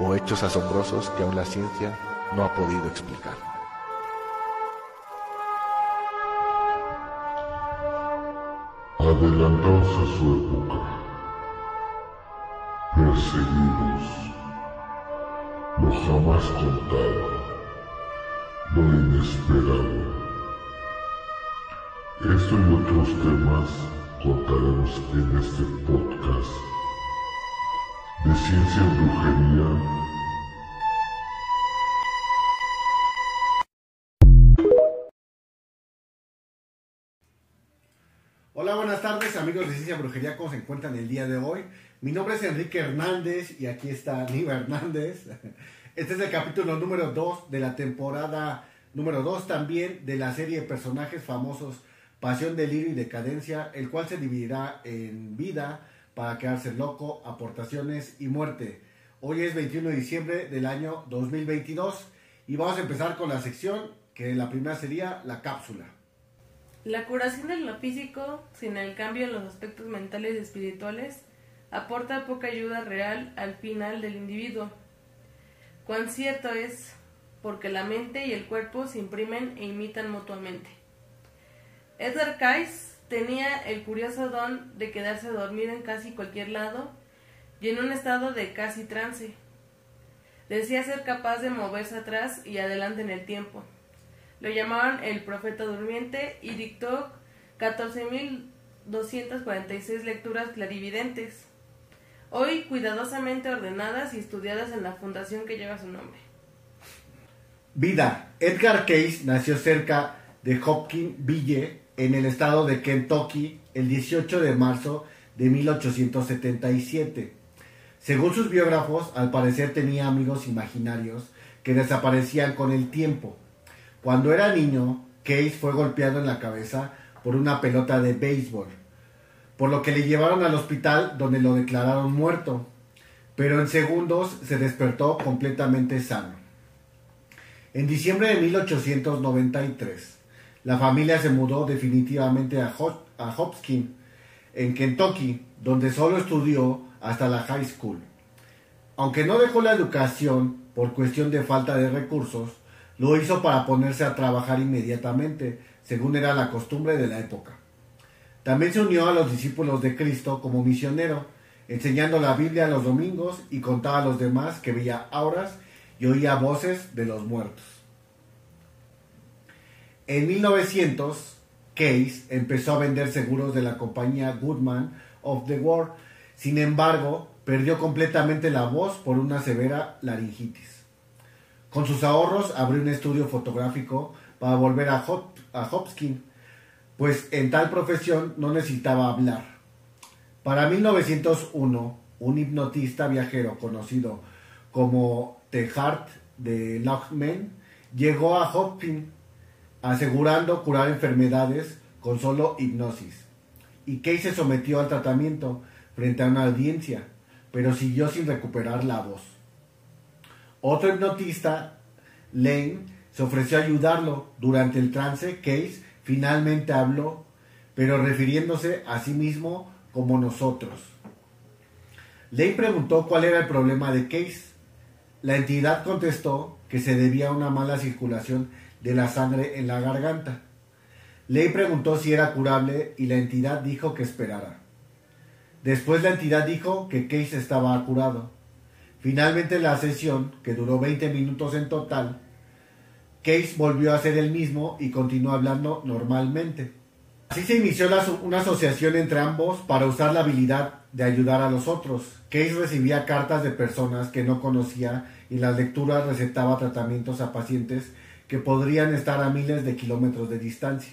o hechos asombrosos que aún la ciencia no ha podido explicar. Adelantados a su época, perseguidos, lo jamás contado, lo inesperado. Esto y otros temas contaremos en este podcast de ciencia brujería Hola, buenas tardes amigos de Ciencia Brujería, ¿cómo se encuentran el día de hoy? Mi nombre es Enrique Hernández y aquí está Niva Hernández. Este es el capítulo número 2 de la temporada número 2 también de la serie de personajes famosos Pasión, Delirio y Decadencia, el cual se dividirá en vida, para quedarse loco, aportaciones y muerte. Hoy es 21 de diciembre del año 2022 y vamos a empezar con la sección que la primera sería la cápsula. La curación de lo físico, sin el cambio en los aspectos mentales y espirituales, aporta poca ayuda real al final del individuo. Cuán cierto es, porque la mente y el cuerpo se imprimen e imitan mutuamente. Edgar Cayce tenía el curioso don de quedarse dormido en casi cualquier lado y en un estado de casi trance. Decía ser capaz de moverse atrás y adelante en el tiempo. Lo llamaban el profeta durmiente y dictó 14.246 lecturas clarividentes, hoy cuidadosamente ordenadas y estudiadas en la fundación que lleva su nombre. Vida. Edgar Cayce nació cerca de Hopkinsville, en el estado de Kentucky, el 18 de marzo de 1877. Según sus biógrafos, al parecer tenía amigos imaginarios que desaparecían con el tiempo. Cuando era niño, Case fue golpeado en la cabeza por una pelota de béisbol, por lo que le llevaron al hospital donde lo declararon muerto, pero en segundos se despertó completamente sano. En diciembre de 1893, la familia se mudó definitivamente a, Hopkins, en Kentucky, donde solo estudió hasta la high school. Aunque no dejó la educación por cuestión de falta de recursos, lo hizo para ponerse a trabajar inmediatamente, según era la costumbre de la época. También se unió a los discípulos de Cristo como misionero, enseñando la Biblia los domingos y contaba a los demás que veía auras y oía voces de los muertos. En 1900, Case empezó a vender seguros de la compañía Goodman of the World. Sin embargo, perdió completamente la voz por una severa laringitis. Con sus ahorros abrió un estudio fotográfico para volver a, Hopkins, pues en tal profesión no necesitaba hablar. Para 1901, un hipnotista viajero conocido como The Heart de Lockman llegó a Hopkins asegurando curar enfermedades con solo hipnosis. Y Kay se sometió al tratamiento frente a una audiencia, pero siguió sin recuperar la voz. Otro hipnotista, Lane, se ofreció a ayudarlo. Durante el trance, Case finalmente habló, pero refiriéndose a sí mismo como nosotros. Lane preguntó cuál era el problema de Case. La entidad contestó que se debía a una mala circulación de la sangre en la garganta. Ley preguntó si era curable y la entidad dijo que esperara. Después la entidad dijo que Case estaba curado. Finalmente la sesión, que duró 20 minutos en total, Case volvió a ser el mismo y continuó hablando normalmente. Así se inició una asociación entre ambos para usar la habilidad de ayudar a los otros. Case recibía cartas de personas que no conocía y las lecturas recetaba tratamientos a pacientes que podrían estar a miles de kilómetros de distancia.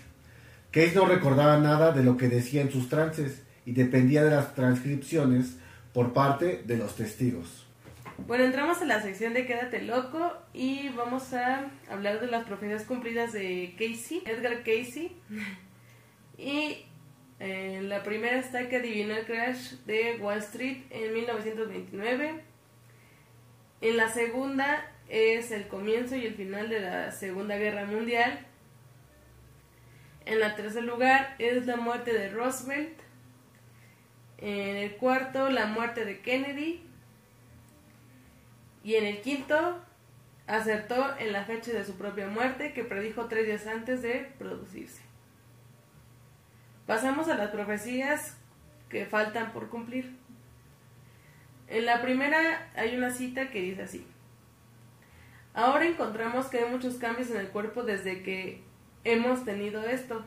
Case no recordaba nada de lo que decía en sus trances y dependía de las transcripciones por parte de los testigos. Bueno, entramos a la sección de Quédate loco y vamos a hablar de las profecías cumplidas de Casey, Edgar Casey. Y eh, la primera está que adivinó el crash de Wall Street en 1929. En la segunda es el comienzo y el final de la Segunda Guerra Mundial. En la tercer lugar es la muerte de Roosevelt. En el cuarto, la muerte de Kennedy. Y en el quinto, acertó en la fecha de su propia muerte, que predijo tres días antes de producirse. Pasamos a las profecías que faltan por cumplir. En la primera hay una cita que dice así. Ahora encontramos que hay muchos cambios en el cuerpo desde que hemos tenido esto.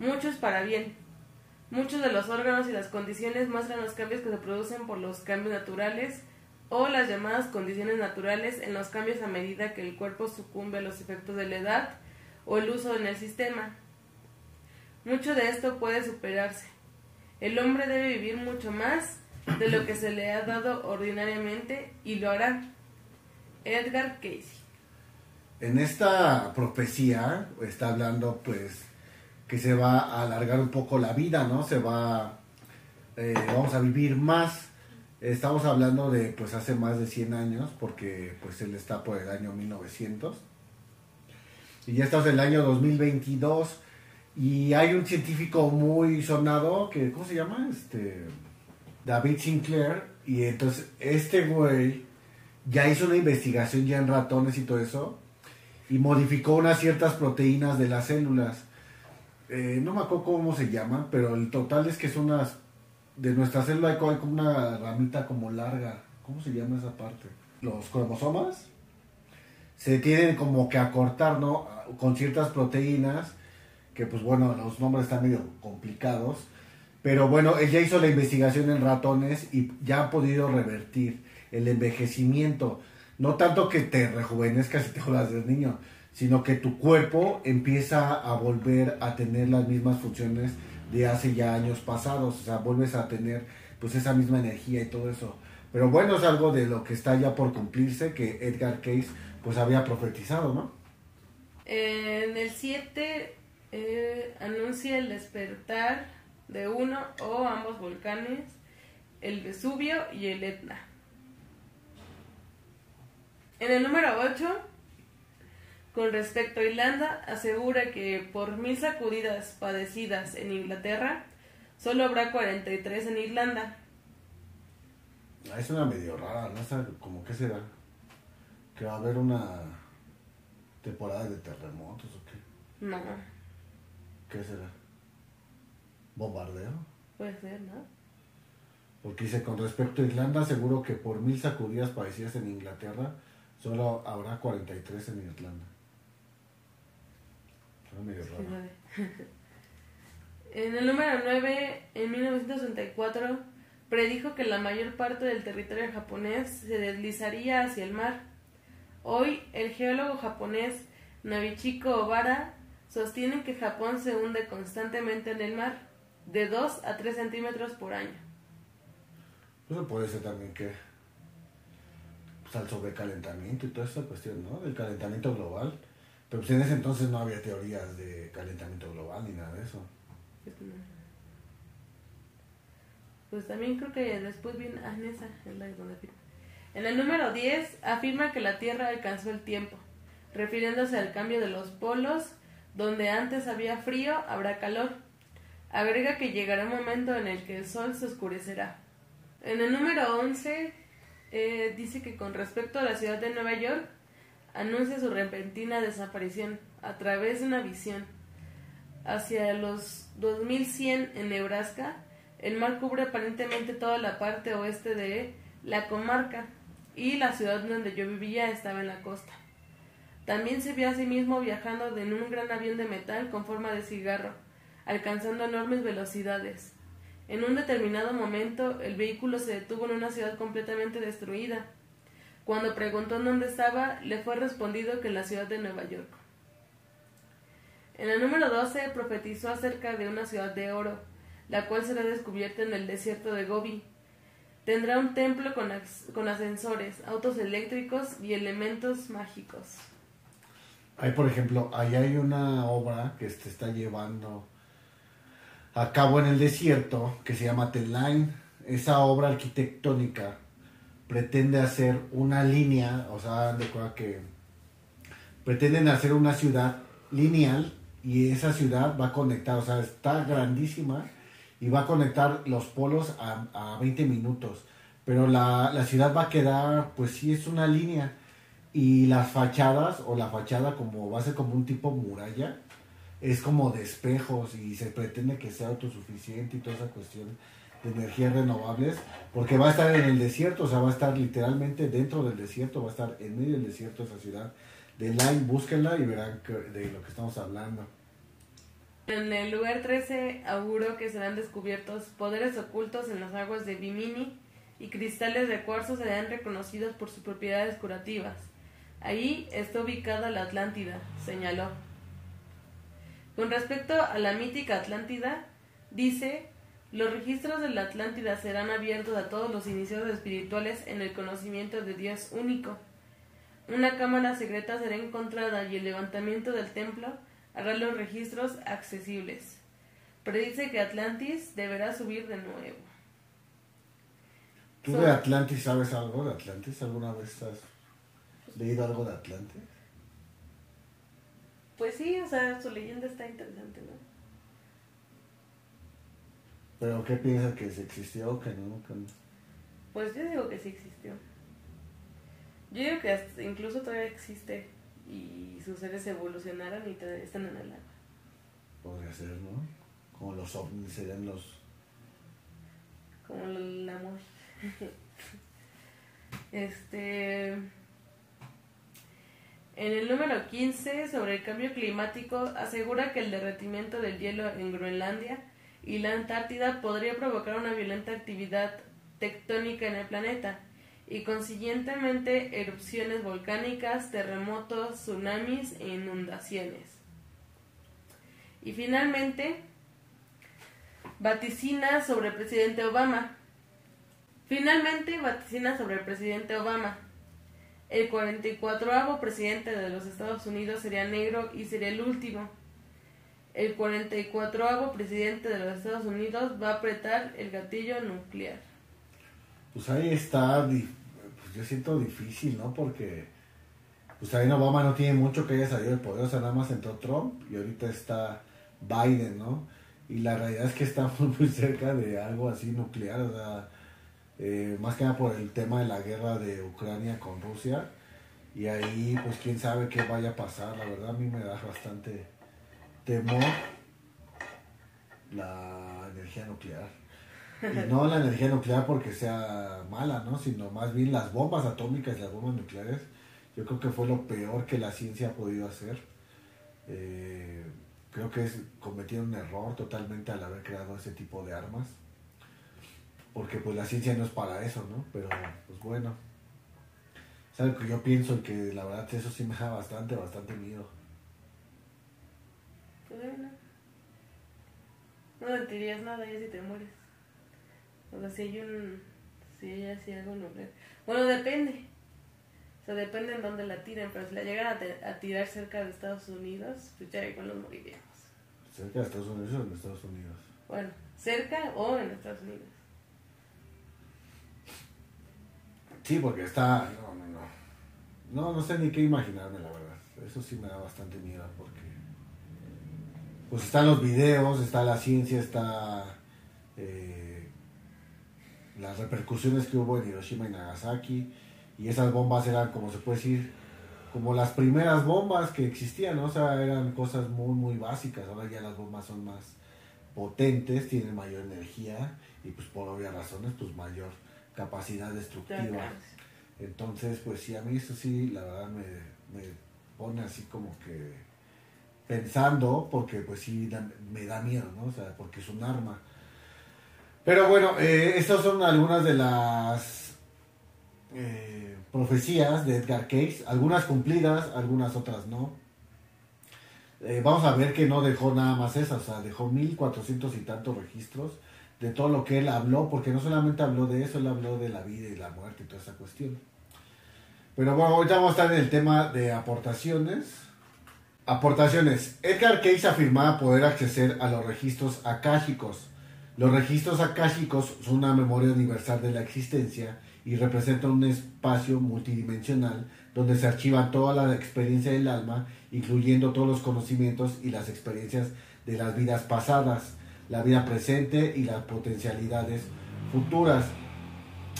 Muchos para bien. Muchos de los órganos y las condiciones muestran los cambios que se producen por los cambios naturales o las llamadas condiciones naturales en los cambios a medida que el cuerpo sucumbe a los efectos de la edad o el uso en el sistema. Mucho de esto puede superarse. El hombre debe vivir mucho más de lo que se le ha dado ordinariamente y lo hará. Edgar Casey. En esta profecía está hablando pues que se va a alargar un poco la vida, ¿no? Se va, eh, vamos a vivir más. Estamos hablando de pues hace más de 100 años porque pues él está por el año 1900. Y ya estamos en el año 2022 y hay un científico muy sonado que, ¿cómo se llama? Este, David Sinclair. Y entonces este güey ya hizo una investigación ya en ratones y todo eso. Y modificó unas ciertas proteínas de las células. Eh, no me acuerdo cómo se llaman, pero el total es que son unas... De nuestra célula hay como una ramita como larga. ¿Cómo se llama esa parte? Los cromosomas se tienen como que acortar, ¿no? Con ciertas proteínas que pues bueno, los nombres están medio complicados, pero bueno, él ya hizo la investigación en ratones y ya ha podido revertir el envejecimiento, no tanto que te rejuvenezcas y te jodas de niño, sino que tu cuerpo empieza a volver a tener las mismas funciones de hace ya años pasados, o sea, vuelves a tener pues esa misma energía y todo eso. Pero bueno, es algo de lo que está ya por cumplirse, que Edgar Case pues había profetizado, ¿no? En el 7 eh, anuncia el despertar de uno o ambos volcanes, el Vesubio y el Etna. En el número 8, con respecto a Irlanda, asegura que por mil sacudidas padecidas en Inglaterra, solo habrá 43 en Irlanda. Ah, es una medio rara, ¿no? sé como que será? Que va a haber una temporada de terremotos o qué. No. ¿Qué será? ¿Bombardeo? Puede ser, ¿no? Porque dice, con respecto a Irlanda, seguro que por mil sacudidas padecidas en Inglaterra, solo habrá 43 en Irlanda. medio raro. En el número 9, en 1964, predijo que la mayor parte del territorio japonés se deslizaría hacia el mar. Hoy, el geólogo japonés Navichiko Obara sostienen que Japón se hunde constantemente en el mar, de 2 a 3 centímetros por año. Eso puede ser también que al sobrecalentamiento y toda esta cuestión, ¿no? Del calentamiento global. Pero pues, en ese entonces no había teorías de calentamiento global ni nada de eso. Pues también creo que después viene ah, en la donde afirma. En el número 10 afirma que la Tierra alcanzó el tiempo, refiriéndose al cambio de los polos donde antes había frío, habrá calor. Agrega que llegará un momento en el que el sol se oscurecerá. En el número 11 eh, dice que con respecto a la ciudad de Nueva York, anuncia su repentina desaparición a través de una visión. Hacia los 2100 en Nebraska, el mar cubre aparentemente toda la parte oeste de la comarca y la ciudad donde yo vivía estaba en la costa. También se vio a sí mismo viajando en un gran avión de metal con forma de cigarro, alcanzando enormes velocidades. En un determinado momento, el vehículo se detuvo en una ciudad completamente destruida. Cuando preguntó en dónde estaba, le fue respondido que en la ciudad de Nueva York. En el número 12 profetizó acerca de una ciudad de oro, la cual será descubierta en el desierto de Gobi. Tendrá un templo con, con ascensores, autos eléctricos y elementos mágicos. Hay, por ejemplo, ahí hay una obra que se está llevando a cabo en el desierto que se llama The Line. Esa obra arquitectónica pretende hacer una línea, o sea, de que pretenden hacer una ciudad lineal y esa ciudad va a conectar, o sea, está grandísima y va a conectar los polos a, a 20 minutos. Pero la, la ciudad va a quedar, pues sí, es una línea y las fachadas o la fachada como va a ser como un tipo muralla es como de espejos y se pretende que sea autosuficiente y toda esa cuestión de energías renovables porque va a estar en el desierto, o sea, va a estar literalmente dentro del desierto, va a estar en medio del desierto esa ciudad. De Line, búsquenla y verán que- de lo que estamos hablando. En el lugar 13 auguro que serán descubiertos poderes ocultos en las aguas de Bimini y cristales de cuarzo serán reconocidos por sus propiedades curativas. Ahí está ubicada la Atlántida, señaló. Con respecto a la mítica Atlántida, dice, los registros de la Atlántida serán abiertos a todos los iniciados espirituales en el conocimiento de Dios único. Una cámara secreta será encontrada y el levantamiento del templo hará los registros accesibles. Predice que Atlantis deberá subir de nuevo. ¿Tú So- de Atlantis sabes algo de Atlantis? ¿Alguna vez has leído algo de Atlantis? Pues sí, o sea, su leyenda está interesante, ¿no? ¿Pero qué piensas que si existió o que no? Que no? Pues yo digo que sí existió. Yo digo que hasta- incluso todavía existe y sus seres evolucionaron y todavía están en el agua. Podría ser, ¿no? Como los ovnis serían los... Como el amor. este. En el número 15, sobre el cambio climático, asegura que el derretimiento del hielo en Groenlandia y la Antártida podría provocar una violenta actividad tectónica en el planeta y consiguientemente erupciones volcánicas, terremotos, tsunamis e inundaciones. Y finalmente, vaticina sobre el presidente Obama. Finalmente, vaticina sobre el presidente Obama. El 44 presidente de los Estados Unidos sería negro y sería el último. El 44 presidente de los Estados Unidos va a apretar el gatillo nuclear. Pues ahí está, pues yo siento difícil, ¿no? Porque pues también Obama no tiene mucho que haya salido del poder, o sea, nada más entró Trump y ahorita está Biden, ¿no? Y la realidad es que estamos muy cerca de algo así nuclear, o eh, más que nada por el tema de la guerra de Ucrania con Rusia. Y ahí, pues quién sabe qué vaya a pasar, la verdad a mí me da bastante temor la energía nuclear. Y no la energía nuclear porque sea mala, ¿no? Sino más bien las bombas atómicas y las bombas nucleares. Yo creo que fue lo peor que la ciencia ha podido hacer. Eh, creo que es cometieron un error totalmente al haber creado ese tipo de armas. Porque pues la ciencia no es para eso, ¿no? Pero pues bueno. Es algo que yo pienso y que la verdad eso sí me da bastante, bastante miedo. Pues bueno. No sentirías nada ya si te mueres. O sea, si hay un. Si hay así algo nuclear. Bueno, depende. O sea, depende en dónde la tiren. Pero si la llegan a, te- a tirar cerca de Estados Unidos, pues ya igual nos moriríamos. ¿Cerca de Estados Unidos o en Estados Unidos? Bueno, cerca o en Estados Unidos. Sí, porque está. No, no, no. No, no sé ni qué imaginarme, la verdad. Eso sí me da bastante miedo porque. Pues están los videos, está la ciencia, está. eh, las repercusiones que hubo en Hiroshima y Nagasaki. Y esas bombas eran, como se puede decir, como las primeras bombas que existían, ¿no? O sea, eran cosas muy, muy básicas. Ahora ya las bombas son más potentes, tienen mayor energía y, pues, por obvias razones, pues, mayor capacidad destructiva. Entonces, pues sí, a mí eso sí, la verdad me, me pone así como que pensando, porque pues sí, da- me da miedo, ¿no? O sea, porque es un arma. Pero bueno, eh, estas son algunas de las eh, profecías de Edgar Cayce, algunas cumplidas, algunas otras no. Eh, vamos a ver que no dejó nada más esas, o sea, dejó 1400 y tantos registros de todo lo que él habló, porque no solamente habló de eso, él habló de la vida y la muerte y toda esa cuestión. Pero bueno, ahorita vamos a estar en el tema de aportaciones. Aportaciones. Edgar Cayce afirmaba poder acceder a los registros akáshicos. Los registros akáshicos son una memoria universal de la existencia y representan un espacio multidimensional donde se archiva toda la experiencia del alma, incluyendo todos los conocimientos y las experiencias de las vidas pasadas, la vida presente y las potencialidades futuras.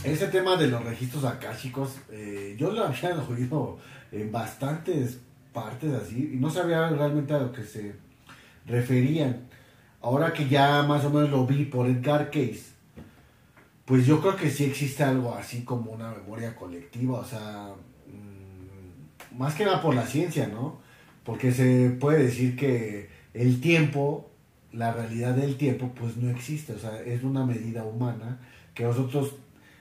Ese tema de los registros akáshicos, eh, yo lo había oído en bastantes partes así y no sabía realmente a lo que se referían. Ahora que ya más o menos lo vi por Edgar Case, pues yo creo que sí existe algo así como una memoria colectiva, o sea, mm, más que nada por la ciencia, ¿no? Porque se puede decir que el tiempo, la realidad del tiempo, pues no existe, o sea, es una medida humana que nosotros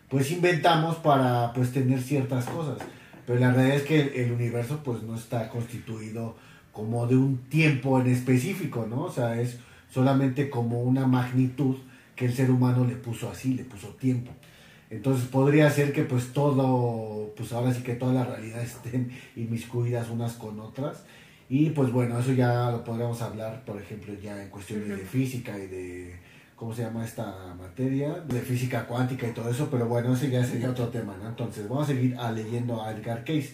pues inventamos para pues tener ciertas cosas. Pero la realidad es que el universo pues no está constituido como de un tiempo en específico, ¿no? O sea, es solamente como una magnitud que el ser humano le puso así, le puso tiempo. Entonces podría ser que pues todo, pues ahora sí que todas las realidades estén inmiscuidas unas con otras. Y pues bueno, eso ya lo podríamos hablar, por ejemplo, ya en cuestiones de física y de, ¿cómo se llama esta materia? De física cuántica y todo eso, pero bueno, ese ya sería otro tema, ¿no? Entonces vamos a seguir a leyendo a Edgar Case.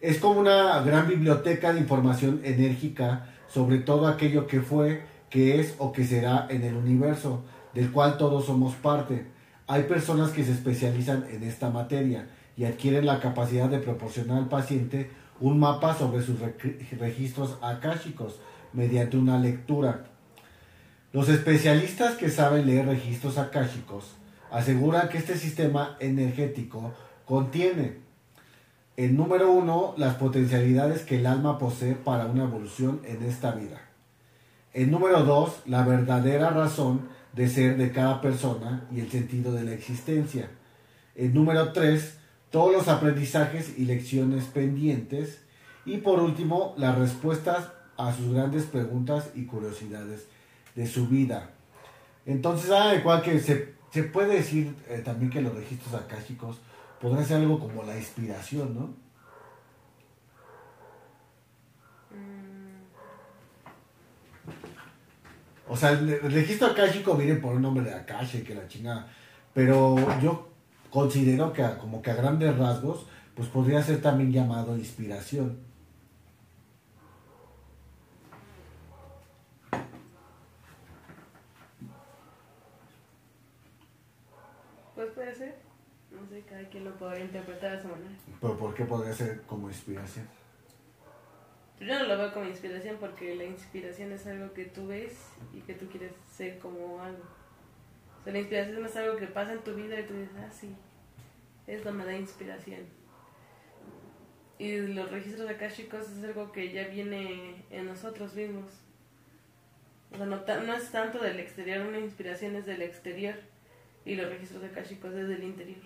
Es como una gran biblioteca de información enérgica sobre todo aquello que fue, que es o que será en el universo, del cual todos somos parte. Hay personas que se especializan en esta materia y adquieren la capacidad de proporcionar al paciente un mapa sobre sus registros akáshicos mediante una lectura. Los especialistas que saben leer registros akáshicos aseguran que este sistema energético contiene, en número uno, las potencialidades que el alma posee para una evolución en esta vida. En número dos, la verdadera razón de ser de cada persona y el sentido de la existencia. En número tres, todos los aprendizajes y lecciones pendientes. Y por último, las respuestas a sus grandes preguntas y curiosidades de su vida. Entonces, ah, igual que se, se puede decir eh, también que los registros akáshicos podrían ser algo como la inspiración, ¿no? O sea, el registro akáshico viene por un nombre de Akashi, que la chingada. Pero yo considero que a- como que a grandes rasgos, pues podría ser también llamado inspiración. Pues puede ser. No sé, cada quien lo podría interpretar de su manera. Pero ¿por qué podría ser como inspiración? Yo no lo veo como inspiración porque la inspiración es algo que tú ves y que tú quieres ser como algo. La inspiración es algo que pasa en tu vida y tú dices, ah, sí, esto me da inspiración. Y los registros akáshicos es algo que ya viene en nosotros mismos. O sea, no, es tanto del exterior, una inspiración es del exterior y los registros akáshicos es del interior.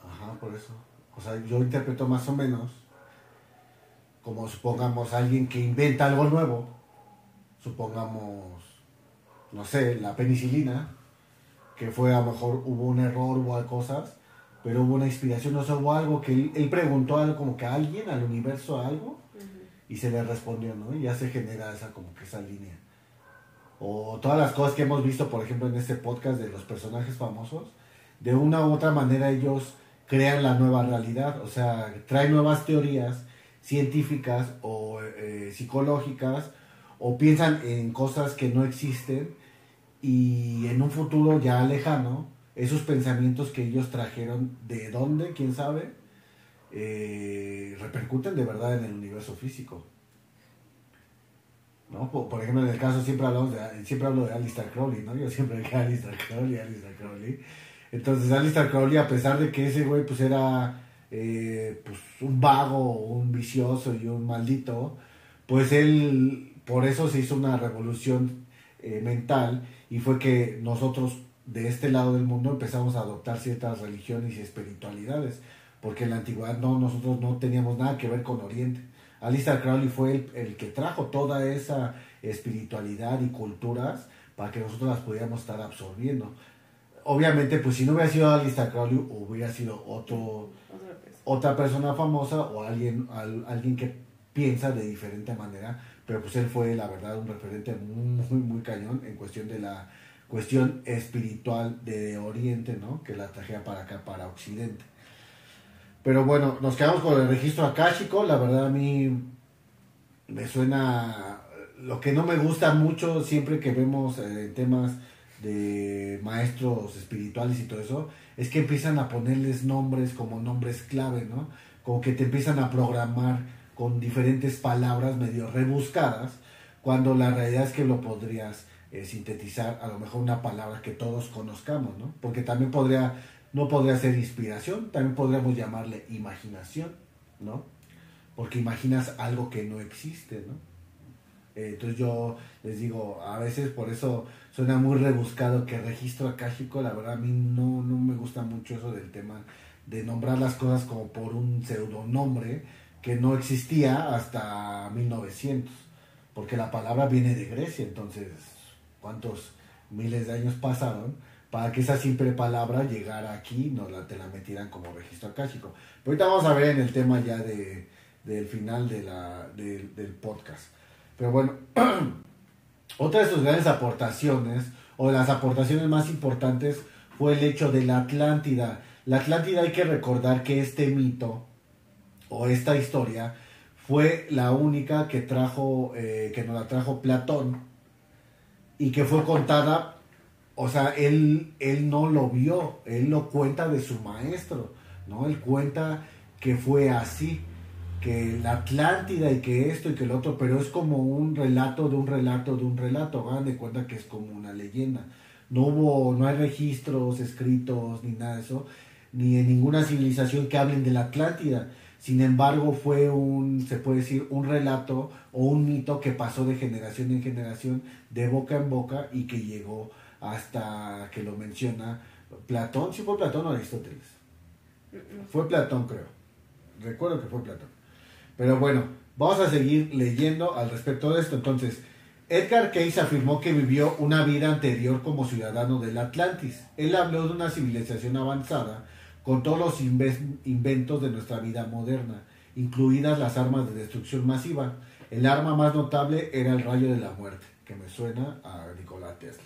Ajá, por eso. O sea, yo interpreto más o menos como supongamos alguien que inventa algo nuevo, supongamos, no sé, la penicilina, que fue a lo mejor hubo un error, hubo cosas, pero hubo una inspiración, o sea, hubo algo que él, él preguntó algo como que a alguien, al universo algo, y se le respondió, ¿no? Y ya se genera esa como que esa línea. O todas las cosas que hemos visto, por ejemplo, en este podcast de los personajes famosos, de una u otra manera ellos crean la nueva realidad, o sea, traen nuevas teorías científicas o eh, psicológicas o piensan en cosas que no existen y en un futuro ya lejano, esos pensamientos que ellos trajeron, ¿de dónde? ¿Quién sabe? Eh, repercuten de verdad en el universo físico. ¿No? Por, ejemplo, en el caso siempre hablamos de, siempre hablo de Alistair Crowley, ¿no? Yo siempre dije Alistair Crowley, Alistair Crowley. Entonces Alistair Crowley, a pesar de que ese güey pues era eh, pues, un vago, un vicioso y un maldito, pues él por eso se hizo una revolución eh, mental y fue que nosotros de este lado del mundo empezamos a adoptar ciertas religiones y espiritualidades, porque en la antigüedad no, nosotros no teníamos nada que ver con Oriente. Alistair Crowley fue el, el que trajo toda esa espiritualidad y culturas para que nosotros las pudiéramos estar absorbiendo. Obviamente, pues si no hubiera sido Alistair Crowley, hubiera sido otro, Otra persona famosa o alguien, al- alguien que piensa de diferente manera, pero pues él fue la verdad un referente muy, muy cañón en cuestión de la cuestión espiritual de Oriente, ¿no? Que la trajera para acá, para Occidente. Pero bueno, nos quedamos con el registro akáshico, la verdad a mí me suena lo que no me gusta mucho siempre que vemos eh, temas de maestros espirituales y todo eso, es que empiezan a ponerles nombres como nombres clave, ¿no? Como que te empiezan a programar con diferentes palabras medio rebuscadas, cuando la realidad es que lo podrías eh, sintetizar a lo mejor una palabra que todos conozcamos, ¿no? Porque también podría, no podría ser inspiración, también podríamos llamarle imaginación, ¿no? Porque imaginas algo que no existe, ¿no? Eh, entonces yo les digo, a veces por eso suena muy rebuscado que registro akáshico, la verdad a mí no, no me gusta mucho eso del tema de nombrar las cosas como por un pseudonombre no existía hasta 1900, porque la palabra viene de Grecia, entonces cuántos miles de años pasaron para que esa simple palabra llegara aquí y nos la, te la metieran como registro akáshico. Pero ahorita vamos a ver en el tema ya de, del final de la, del- podcast. Pero bueno, otra de sus grandes aportaciones, o las aportaciones más importantes, fue el hecho de la Atlántida. La Atlántida hay que recordar que este mito, o esta historia, fue la única que trajo, eh, que nos la trajo Platón, y que fue contada, o sea, él, él no lo vio, él lo cuenta de su maestro, ¿no? Él cuenta que fue así que la Atlántida y que esto y que el otro, pero es como un relato de un relato de un relato, hagan de cuenta que es como una leyenda. No hubo, no hay registros escritos ni nada de eso, ni en ninguna civilización que hablen de la Atlántida. Sin embargo, fue un, se puede decir, un relato o un mito que pasó de generación en generación, de boca en boca y que llegó hasta que lo menciona Platón, sí fue Platón o Aristóteles. Fue Platón, creo. Recuerdo que fue Platón. Pero bueno, vamos a seguir leyendo al respecto de esto. Entonces, Edgar Cayce afirmó que vivió una vida anterior como ciudadano del Atlantis. Él habló de una civilización avanzada con todos los inventos de nuestra vida moderna, incluidas las armas de destrucción masiva. El arma más notable era el rayo de la muerte, que me suena a Nikola Tesla.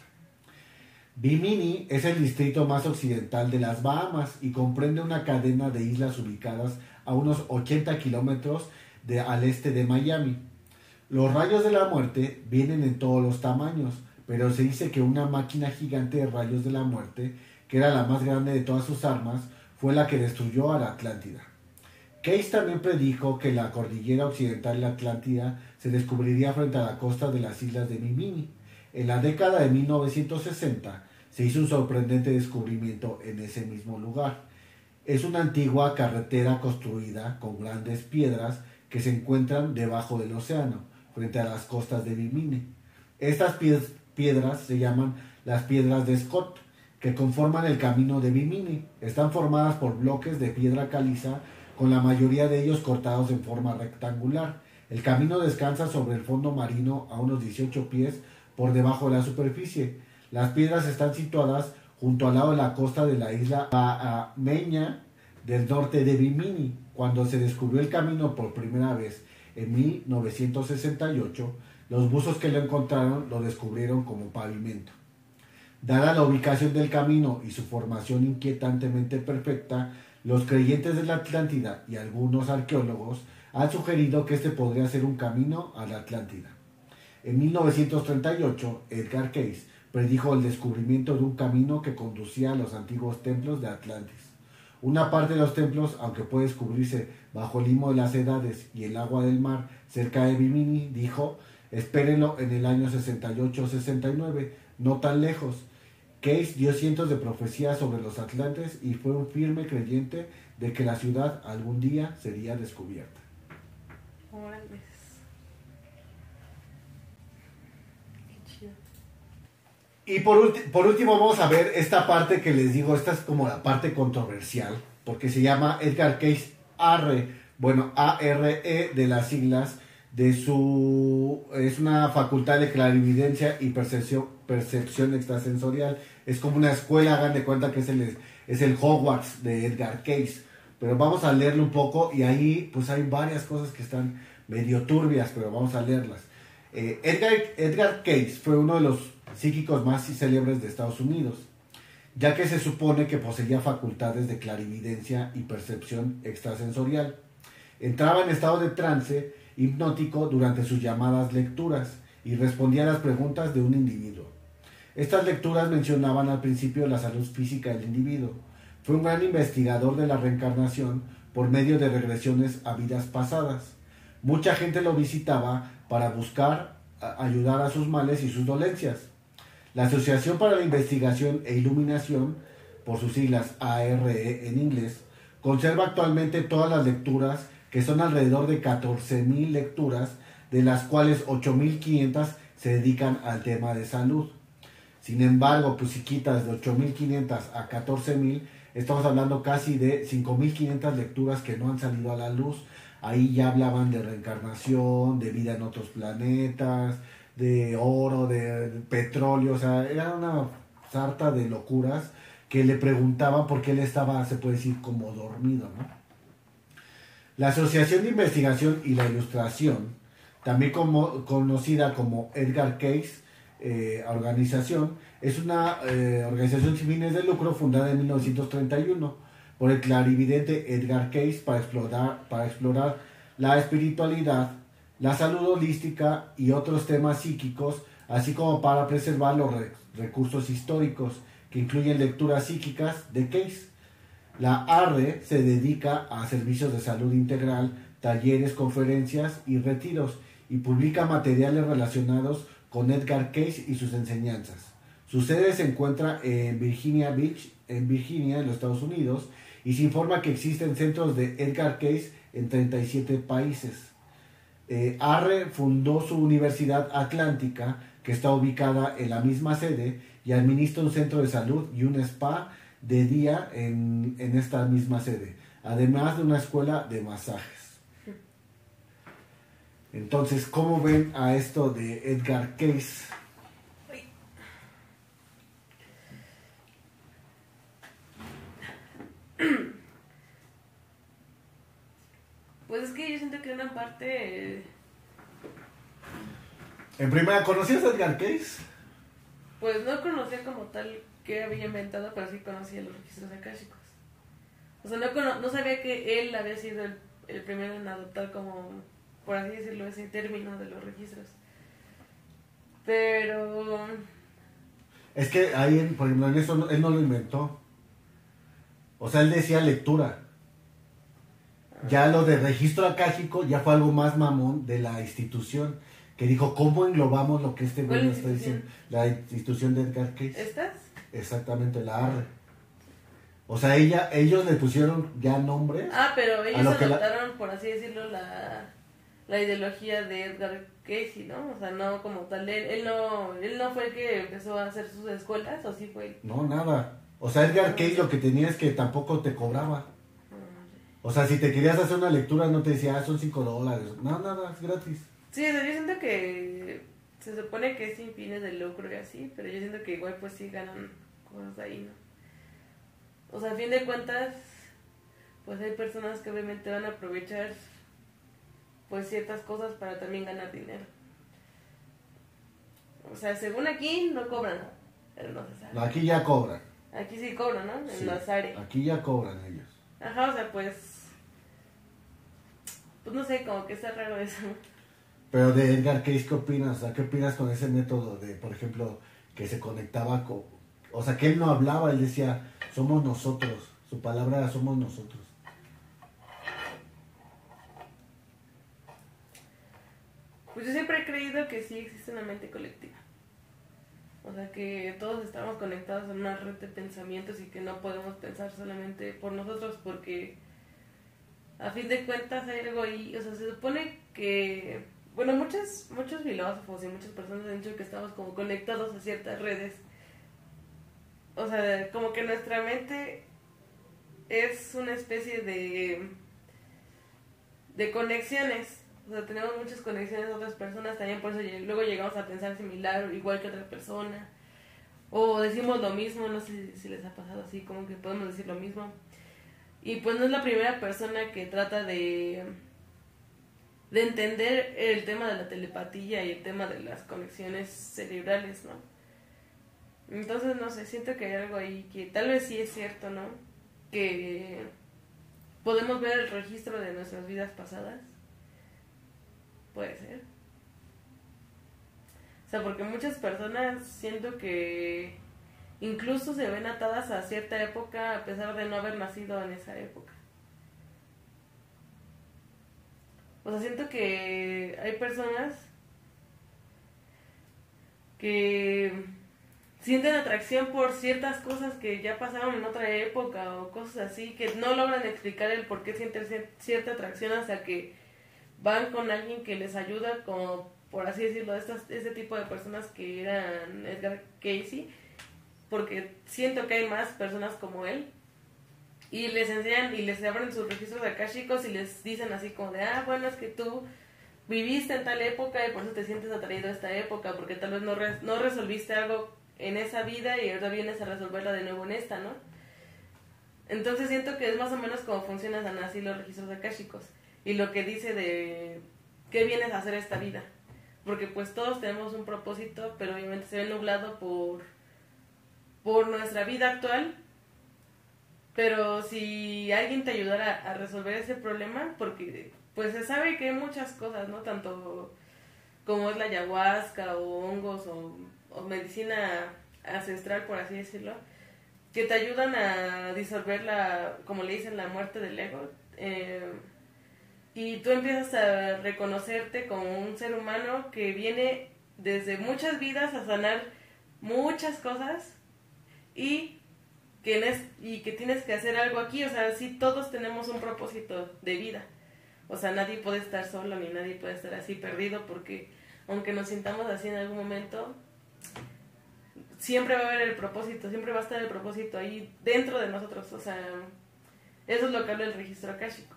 Bimini es el distrito más occidental de las Bahamas y comprende una cadena de islas ubicadas a unos 80 kilómetros al este de Miami. Los rayos de la muerte vienen en todos los tamaños, pero se dice que una máquina gigante de rayos de la muerte, que era la más grande de todas sus armas, fue la que destruyó a la Atlántida. Case también predijo que la cordillera occidental de la Atlántida se descubriría frente a la costa de las islas de Bimini. En la década de 1960 se hizo un sorprendente descubrimiento en ese mismo lugar. Es una antigua carretera construida con grandes piedras que se encuentran debajo del océano, frente a las costas de Bimini. Estas pied- piedras se llaman las piedras de Scott, que conforman el camino de Bimini. Están formadas por bloques de piedra caliza, con la mayoría de ellos cortados en forma rectangular. El camino descansa sobre el fondo marino a unos 18 pies por debajo de la superficie. Las piedras están situadas junto al lado de la costa de la isla Baameña del norte de Bimini. Cuando se descubrió el camino por primera vez en 1968, los buzos que lo encontraron lo descubrieron como pavimento. Dada la ubicación del camino y su formación inquietantemente perfecta, los creyentes de la Atlántida y algunos arqueólogos han sugerido que este podría ser un camino a la Atlántida. En 1938, Edgar Cayce predijo el descubrimiento de un camino que conducía a los antiguos templos de Atlantis. Una parte de los templos, aunque puede descubrirse bajo el limo de las edades y el agua del mar cerca de Bimini, dijo, espérenlo en el año 68-69, no tan lejos. Case dio cientos de profecías sobre los atlantes y fue un firme creyente de que la ciudad algún día sería descubierta. Qué chido. Y por, por último vamos a ver esta parte que les digo, esta es como la parte controversial, porque se llama Edgar Case ARRE, bueno, ARE de las siglas de su es una facultad de clarividencia y percepción percepción extrasensorial es como una escuela hagan de cuenta que es el es el Hogwarts de Edgar Case pero vamos a leerlo un poco y ahí pues hay varias cosas que están medio turbias pero vamos a leerlas. Eh, Edgar Edgar Case fue uno de los psíquicos más célebres de Estados Unidos ya que se supone que poseía facultades de clarividencia y percepción extrasensorial. Entraba en estado de trance hipnótico durante sus llamadas lecturas y respondía a las preguntas de un individuo. Estas lecturas mencionaban al principio la salud física del individuo. Fue un gran investigador de la reencarnación por medio de regresiones a vidas pasadas. Mucha gente lo visitaba para buscar ayudar a sus males y sus dolencias. La Asociación para la Investigación e Iluminación, por sus siglas ARE en inglés, conserva actualmente todas las lecturas que son alrededor de 14.000 lecturas, de las cuales 8.500 se dedican al tema de salud. Sin embargo, pues si quitas de 8.500 a 14.000, estamos hablando casi de 5.500 lecturas que no han salido a la luz. Ahí ya hablaban de reencarnación, de vida en otros planetas, de oro, de petróleo, o sea, era una sarta de locuras que le preguntaban por qué él estaba, se puede decir, como dormido, ¿no? La Asociación de Investigación y la Ilustración, también como, conocida como Edgar Case eh, Organización, es una eh, organización sin fines de lucro fundada en 1931 por el clarividente Edgar Case para explorar, para explorar la espiritualidad, la salud holística y otros temas psíquicos, así como para preservar los recursos históricos que incluyen lecturas psíquicas de Case la ARRE se dedica a servicios de salud integral, talleres, conferencias y retiros y publica materiales relacionados con Edgar Case y sus enseñanzas. Su sede se encuentra en Virginia Beach, en Virginia, en los Estados Unidos, y se informa que existen centros de Edgar Case en 37 países. Eh, Arre fundó su Universidad Atlántica, que está ubicada en la misma sede, y administra un centro de salud y un spa de día en, esta misma sede, además de una escuela de masajes. Entonces, ¿cómo ven a esto de Edgar Case? Pues es que yo siento que una parte... En primera, ¿conocías a Edgar Case? Pues no conocía como tal que había inventado, pero sí conocía los registros akáshicos. O sea, no, no sabía que él había sido el, primero en adoptar como, por así decirlo, ese término de los registros. Pero... Es que ahí, por ejemplo, en eso él no lo inventó. O sea, él decía lectura. Ya lo de registro akáshico ya fue algo más mamón de la institución. Que dijo, ¿cómo englobamos lo que este güey está diciendo? La institución de Edgar Case. ¿Estás? Exactamente, la ARRE. O sea, ella, ellos le pusieron ya nombres. Ah, pero ellos adoptaron, por así decirlo, la, la ideología de Edgar Casey, ¿no? O sea, no como tal, él, él, no, él no fue el que empezó a hacer sus escuelas, ¿o sí fue No, nada. O sea, Edgar Casey lo que tenía es que tampoco te cobraba. O sea, si te querías hacer una lectura no te decía, ah, son 5 dólares. No, nada, es gratis. Sí, yo siento que se supone que es sin fines de lucro y así, pero yo siento que igual pues sí ganan cosas ahí, ¿no? O sea, a fin de cuentas, pues hay personas que obviamente van a aprovechar pues ciertas cosas para también ganar dinero. O sea, según aquí no cobran, pero no se sabe. Aquí ya cobran. Aquí sí cobran, ¿no? En las áreas. Aquí ya cobran ellos. Ajá, o sea, pues... Pues no sé, como que está raro eso. Pero de Edgar Case, ¿qué opinas? ¿qué opinas con ese método de, por ejemplo, que se conectaba con... O sea, que él no hablaba, él decía, somos nosotros. Su palabra era somos nosotros. Pues yo siempre he creído que sí existe una mente colectiva. O sea, que todos estamos conectados en una red de pensamientos y que no podemos pensar solamente por nosotros porque a fin de cuentas hay algo ahí. O sea, se supone que bueno, muchos, muchos filósofos y muchas personas han dicho que estamos como conectados a ciertas redes. O sea, como que nuestra mente es una especie de, de conexiones O sea, tenemos muchas conexiones a otras personas, también por eso luego llegamos a pensar similar igual que otra persona. O decimos lo mismo, no sé si les ha pasado así, como que podemos decir lo mismo. Y pues no es la primera persona que trata de, de entender el tema de la telepatía y el tema de las conexiones cerebrales, ¿no? Entonces, no sé, siento que hay algo ahí que tal vez sí es cierto, ¿no? Que podemos ver el registro de nuestras vidas pasadas. Puede ser. O sea, porque muchas personas siento que incluso se ven atadas a cierta época a pesar de no haber nacido en esa época. O sea, siento que hay personas que sienten atracción por ciertas cosas que ya pasaron en otra época o cosas así, que no logran explicar el por qué sienten cier- cierta atracción hasta que van con alguien que les ayuda, como por así decirlo, estas, este tipo de personas que eran Edgar Casey, porque siento que hay más personas como él. Y les enseñan y les abren sus registros akashicos y les dicen así como de, ah, bueno, es que tú viviste en tal época y por eso te sientes atraído a esta época, porque tal vez no, res- no resolviste algo en esa vida y ahora vienes a resolverla de nuevo en esta, ¿no? Entonces siento que es más o menos como funcionan así los registros akáshicos y lo que dice de qué vienes a hacer esta vida. Porque pues todos tenemos un propósito, pero obviamente se ve nublado por, por nuestra vida actual. Pero si alguien te ayudara a resolver ese problema, porque pues se sabe que hay muchas cosas, ¿no? Tanto como es la ayahuasca o hongos o, o medicina ancestral, por así decirlo, que te ayudan a disolver la, como le dicen, la muerte del ego. Eh, y tú empiezas a reconocerte como un ser humano que viene desde muchas vidas a sanar muchas cosas y que, en es- y que tienes que hacer algo aquí. O sea, sí, todos tenemos un propósito de vida. O sea, nadie puede estar solo ni nadie puede estar así perdido porque aunque nos sintamos así en algún momento, siempre va a haber el propósito, siempre va a estar el propósito ahí dentro de nosotros. O sea, eso es lo que habla el registro akáshico.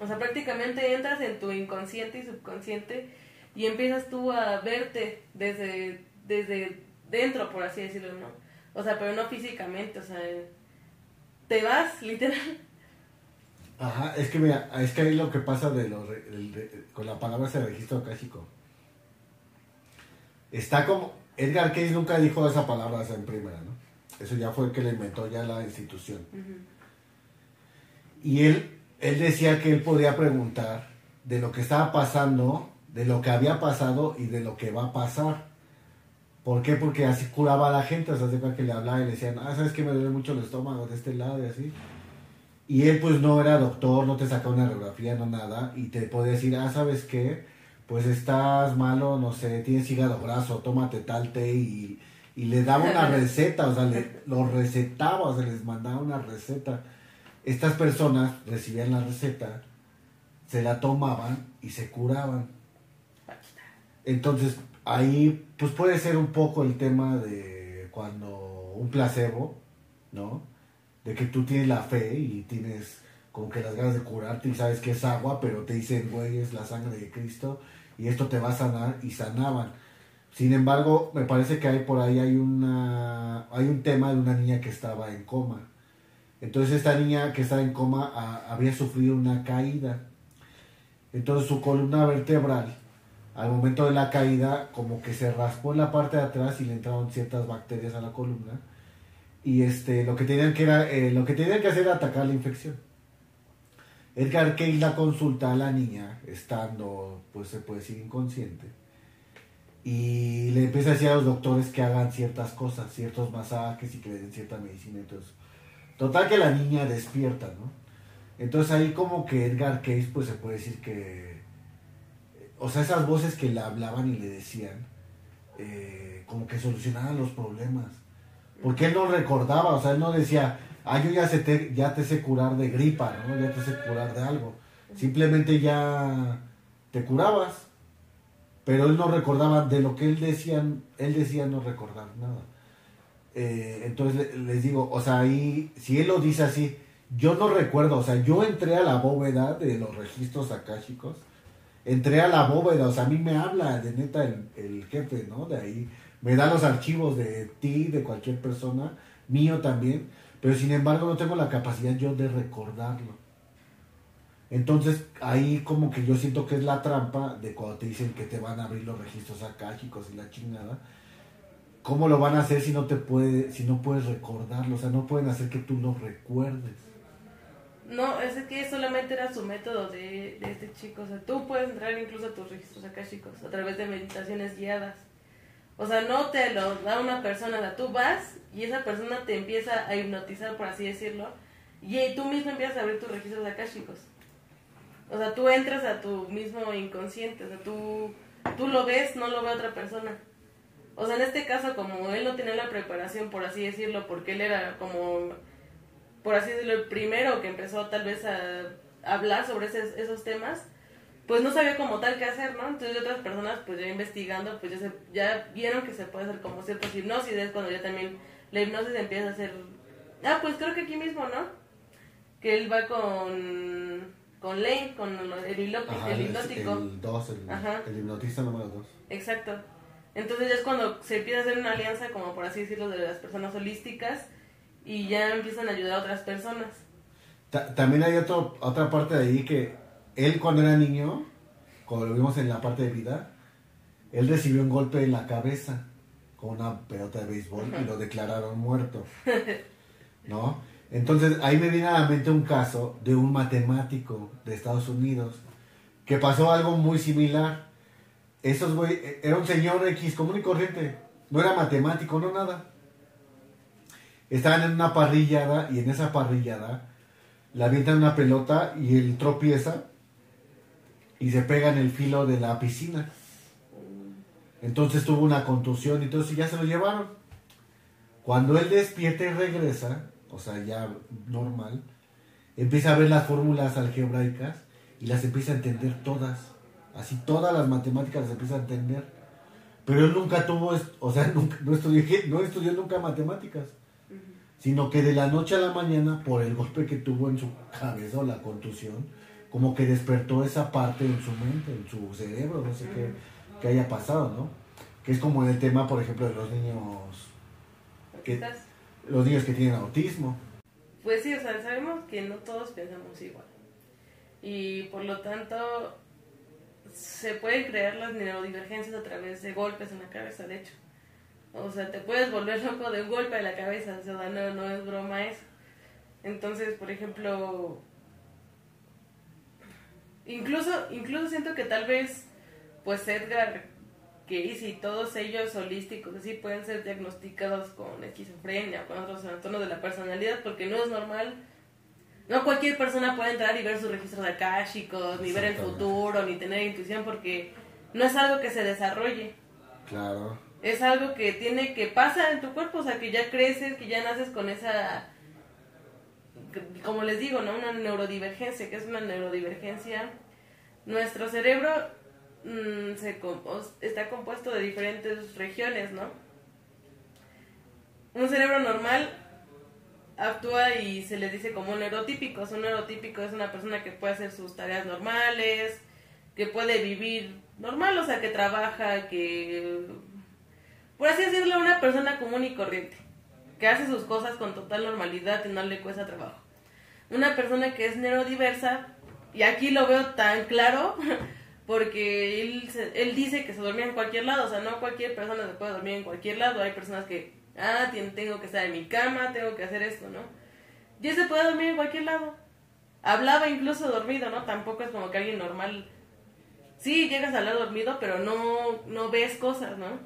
O sea, prácticamente entras en tu inconsciente y subconsciente y empiezas tú a verte desde, desde dentro, por así decirlo, ¿no? O sea, pero no físicamente, o sea, te vas, literal. Ajá, es que mira, es que ahí lo que pasa de los el con la palabra ese registro acásico. Está como, Edgar Cayce nunca dijo esa palabra en primera, ¿no? Eso ya fue el que le inventó ya la institución. Y él, él decía que él podía preguntar de lo que estaba pasando, de lo que había pasado y de lo que va a pasar. ¿Por qué? Porque así curaba a la gente, o sea, se que le hablaba y le decían, ah, ¿sabes que me duele mucho el estómago de este lado y así? Y él pues no era doctor, no te sacaba una radiografía, no nada, y te puede decir, ah, ¿sabes qué? Pues estás malo, no sé, tienes hígado graso, tómate tal té y, y le daba una receta, o sea, le, lo recetaba, o sea, les mandaba una receta. Estas personas recibían la receta, se la tomaban y se curaban. Entonces, ahí pues puede ser un poco el tema de cuando un placebo, ¿no? De que tú tienes la fe y tienes como que las ganas de curarte y sabes que es agua, pero te dicen, güey, es la sangre de Cristo y esto te va a sanar y sanaban. Sin embargo, me parece que hay por ahí hay una hay un tema de una niña que estaba en coma. Entonces esta niña que estaba en coma a- había sufrido una caída. Entonces su columna vertebral al momento de la caída como que se raspó en la parte de atrás y le entraron ciertas bacterias a la columna. Y este lo que tenían que era eh, lo que tenían que hacer era atacar la infección. Edgar Cayce la consulta a la niña estando pues se puede decir inconsciente. Y le empieza a decir a los doctores que hagan ciertas cosas ciertos masajes y que le den cierta medicina entonces total que la niña despierta no entonces ahí como que Edgar Cayce pues se puede decir que o sea, esas voces que le hablaban y le decían, eh, como que solucionaban los problemas. Porque él no recordaba, o sea, él no decía, ah, yo ya, se te, ya te sé curar de gripa, ¿no? Ya te sé curar de algo. Simplemente ya te curabas. Pero él no recordaba de lo que él decía, él decía no recordar nada. Eh, entonces le- les digo, o sea, ahí, si él lo dice así, Yo no recuerdo, o sea, yo entré a la bóveda de los registros akáshicos. Entré a la bóveda, o sea, a mí me habla de neta el, el jefe, ¿no? De ahí. Me da los archivos de ti, de cualquier persona, mío también. Pero sin embargo no tengo la capacidad yo de recordarlo. Entonces ahí como que yo siento que es la trampa de cuando te dicen que te van a abrir los registros akáshicos y la chingada. ¿Cómo lo van a hacer si no te puede, si no puedes recordarlo? O sea, no pueden hacer que tú lo recuerdes. No, es que solamente era su método de, de este chico. O sea, tú puedes entrar incluso a tus registros akáshicos a través de meditaciones guiadas. O sea, no te lo da una persona, o sea, tú vas y esa persona te empieza a hipnotizar, por así decirlo, y tú mismo empiezas a abrir tus registros akáshicos. O sea, tú entras a tu mismo inconsciente, o sea, tú, tú lo ves, no lo ve otra persona. O sea, en este caso, como él no tenía la preparación, por así decirlo, porque él era como, por así decirlo, el primero que empezó tal vez a hablar sobre ese- esos temas, pues no sabía como tal qué hacer, ¿no? Entonces otras personas, pues ya investigando, pues ya, se, ya vieron que se puede hacer como ciertas hipnosis, es cuando ya también la hipnosis empieza a hacer... Ah, pues creo que aquí mismo, ¿no? Que él va con, con Lane, con el, Ajá, el hipnótico. El 2, el, Ajá. el hipnotista número 2. Exacto. Entonces ya es cuando se empieza a hacer una alianza, como por así decirlo, de las personas holísticas y ya empiezan a ayudar a otras personas. Ta- también hay otro, otra parte de ahí que él cuando era niño, como lo vimos en la parte de vida, él recibió un golpe en la cabeza con una pelota de béisbol y lo declararon muerto. ¿No? Entonces ahí me viene a la mente un caso de un matemático de Estados Unidos que pasó algo muy similar. Esos güey, era un señor X común y corriente, no era matemático, no nada. Estaban en una parrillada y en esa parrillada le avientan una pelota y él tropieza y se pega en el filo de la piscina. Entonces tuvo una contusión y y ya se lo llevaron. Cuando él despierta y regresa, o sea, ya normal, empieza a ver las fórmulas algebraicas y las empieza a entender todas. Así todas las matemáticas las empieza a entender. Pero él nunca tuvo, o sea, nunca, no, estudió, no estudió nunca matemáticas sino que de la noche a la mañana, por el golpe que tuvo en su cabeza o la contusión, como que despertó esa parte en su mente, en su cerebro, no sé qué, qué haya pasado, ¿no? Que es como el tema, por ejemplo, de los niños. Quizás. los niños que tienen autismo. Pues sí, o sea, sabemos que no todos pensamos igual. Y por lo tanto, se pueden crear las neurodivergencias a través de golpes en la cabeza, de hecho. O sea, te puedes volver loco de un golpe de la cabeza, o sea, no, no es broma eso. Entonces, por ejemplo, incluso, incluso siento que tal vez, pues Edgar Case y todos ellos holísticos, así pueden ser diagnosticados con esquizofrenia o con otros trastornos de la personalidad, porque no es normal. No cualquier persona puede entrar y ver sus registros akáshicos, ni ver el futuro, ni tener intuición, porque no es algo que se desarrolle Claro. es algo que tiene que pasa en tu cuerpo, o sea, que ya creces, que ya naces con esa, como les digo, ¿no? Una neurodivergencia, que es una neurodivergencia. Nuestro cerebro mm, se está compuesto de diferentes regiones, ¿no? Un cerebro normal actúa y se le dice como un neurotípico. Es una persona que puede hacer sus tareas normales, que puede vivir normal, o sea, que trabaja, que por así decirlo, una persona común y corriente, que hace sus cosas con total normalidad y no le cuesta trabajo. Una persona que es neurodiversa, y aquí lo veo tan claro, porque él, él dice que se dormía en cualquier lado, o sea, no cualquier persona se puede dormir en cualquier lado, hay personas que, ah, tengo que estar en mi cama, tengo que hacer esto, ¿no? Y él se puede dormir en cualquier lado. Hablaba incluso dormido, ¿no? Tampoco es como que alguien normal... Sí, llegas a hablar dormido, pero no, no ves cosas, ¿no?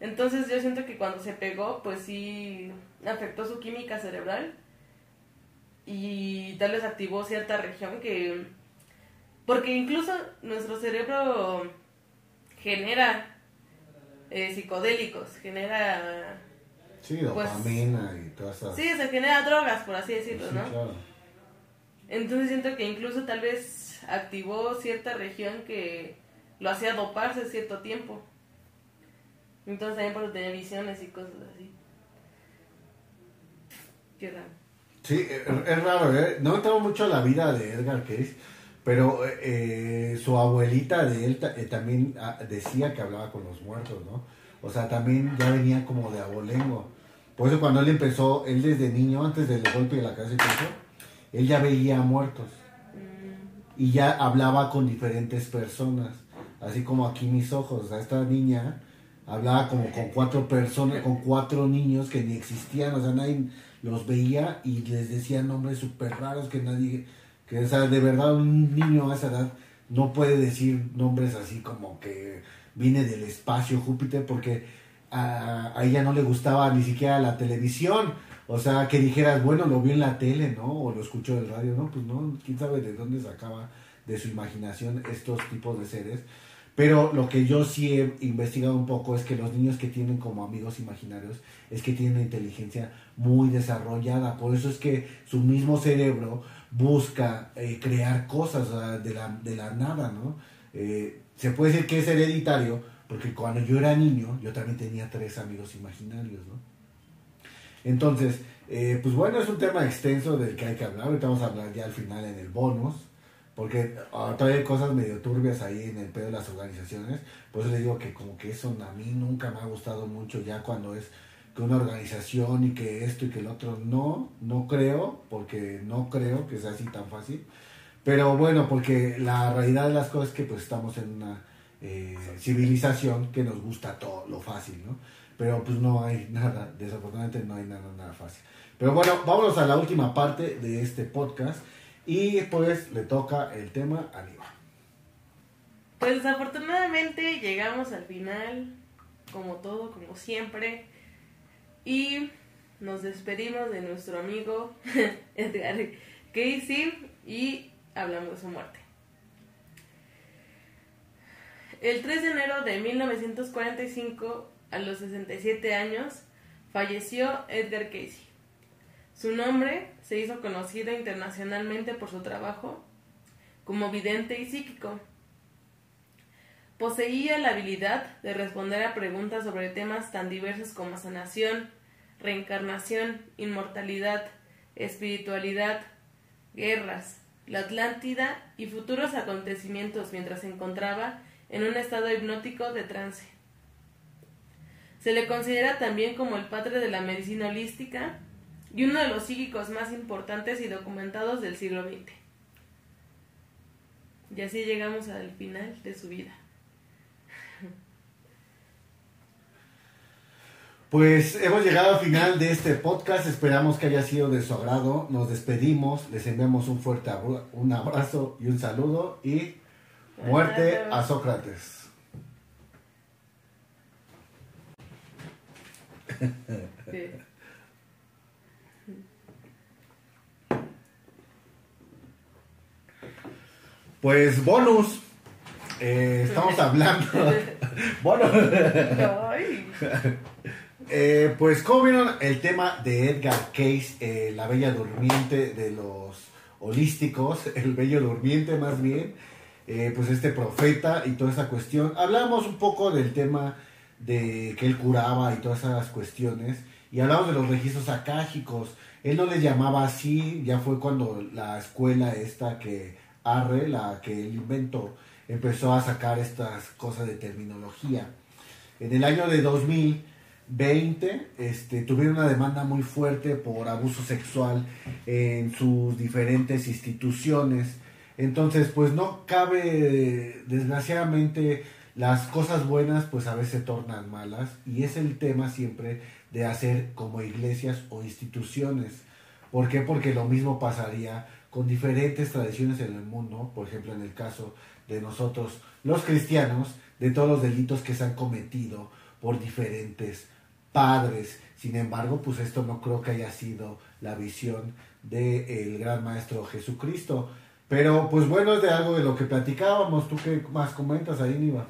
Entonces yo siento que cuando se pegó, pues sí afectó su química cerebral y tal vez activó cierta región que... Porque incluso nuestro cerebro genera eh, psicodélicos, genera... Sí, Pues- dopamina y todas esas. Sí, se genera drogas, por así decirlo, Sí, ¿no? claro. Entonces siento que incluso tal vez activó cierta región que lo hacía doparse cierto tiempo. Entonces también por tener visiones y cosas así. Qué raro. Sí, es, es raro, ¿eh? No entramos mucho a la vida de Edgar Case, pero eh, su abuelita de él eh, también ah, decía que hablaba con los muertos, ¿no? O sea, también ya venía como de abolengo. Por eso cuando él empezó, él desde niño, antes del golpe de la cabeza y él ya veía muertos. Mm, y ya hablaba con diferentes personas, así como aquí mis ojos. O sea, esta niña hablaba como con cuatro personas, con cuatro niños que ni existían, o sea, nadie los veía y les decía nombres súper raros que nadie, que o sea, de verdad un niño a esa edad no puede decir nombres así como que viene del espacio Júpiter porque a, ella no le gustaba ni siquiera la televisión. O sea, que dijeras, bueno, lo vio en la tele, ¿no? O lo escuchó en el radio, ¿no? Pues no, quién sabe de dónde sacaba de su imaginación estos tipos de seres. Pero lo que yo sí he investigado un poco es que los niños que tienen como amigos imaginarios es que tienen una inteligencia muy desarrollada. Por eso es que su mismo cerebro busca eh, crear cosas de, la, de la nada, ¿no? Eh, se puede decir que es hereditario, porque cuando yo era niño, yo también tenía tres amigos imaginarios, ¿no? Entonces, eh, pues bueno, es un tema extenso del que hay que hablar. Ahorita vamos a hablar ya al final en el bonus, porque ah, todavía hay cosas medio turbias ahí en el pedo de las organizaciones. Por eso les digo que como que eso a mí nunca me ha gustado mucho ya cuando es que una organización y que esto y que el otro no, no creo, porque no creo que sea así tan fácil. Pero bueno, porque la realidad de las cosas es que pues estamos en una eh, civilización que nos gusta todo lo fácil, ¿no? Pero pues no hay nada, desafortunadamente no hay nada, nada fácil. Pero bueno, vámonos a la última parte de este podcast y pues le toca el tema a Aníbal. Pues desafortunadamente llegamos al final, como todo, como siempre, y nos despedimos de nuestro amigo Edgar Casey y hablamos de su muerte. El 3 de enero de 1945, a los 67 años, falleció Edgar Casey. Su nombre se hizo conocido internacionalmente por su trabajo como vidente y psíquico. Poseía la habilidad de responder a preguntas sobre temas tan diversos como sanación, reencarnación, inmortalidad, espiritualidad, guerras, la Atlántida y futuros acontecimientos mientras se encontraba en un estado hipnótico de trance. Se le considera también como el padre de la medicina holística y uno de los psíquicos más importantes y documentados del siglo XX. Y así llegamos al final de su vida. Pues hemos llegado al final de este podcast, esperamos que haya sido de su agrado, nos despedimos, les enviamos un fuerte abra- un abrazo y un saludo y muerte a Sócrates. Sí. Pues bonus, eh, estamos hablando, bonus. Eh, pues como vieron el tema de Edgar Case, eh, la bella durmiente de los holísticos, el bello durmiente más bien, eh, pues este profeta y toda esa cuestión. Hablamos un poco del tema de que él curaba y todas esas cuestiones y hablamos de los registros acágicos. Él no les llamaba así, ya fue cuando la escuela esta que Arre, la que él inventó, empezó a sacar estas cosas de terminología. En el año de 2020 este, tuvieron una demanda muy fuerte por abuso sexual en sus diferentes instituciones. Entonces, pues no cabe, desgraciadamente, las cosas buenas pues a veces se tornan malas y es el tema siempre de hacer como iglesias o instituciones. ¿Por qué? Porque lo mismo pasaría con diferentes tradiciones en el mundo, por ejemplo en el caso de nosotros los cristianos, de todos los delitos que se han cometido por diferentes padres. Sin embargo, pues esto no creo que haya sido la visión del gran maestro Jesucristo. Pero pues bueno, es de algo de lo que platicábamos. ¿Tú qué más comentas ahí, Niva?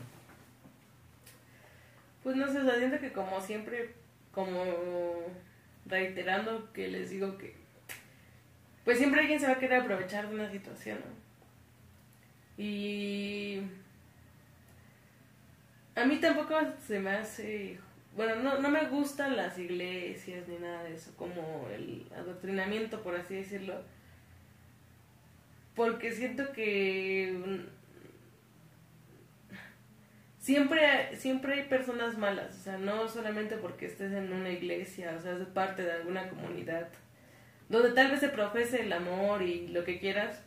Pues no sé, o siento que como siempre, como reiterando que les digo que pues siempre alguien se va a querer aprovechar de una situación, ¿no? Y a mí tampoco se me hace bueno, no, no me gustan las iglesias ni nada de eso, como el adoctrinamiento, por así decirlo. Porque siento que siempre, siempre hay personas malas, o sea, no solamente porque estés en una iglesia, o sea, es parte de alguna comunidad, donde tal vez se profese el amor y lo que quieras,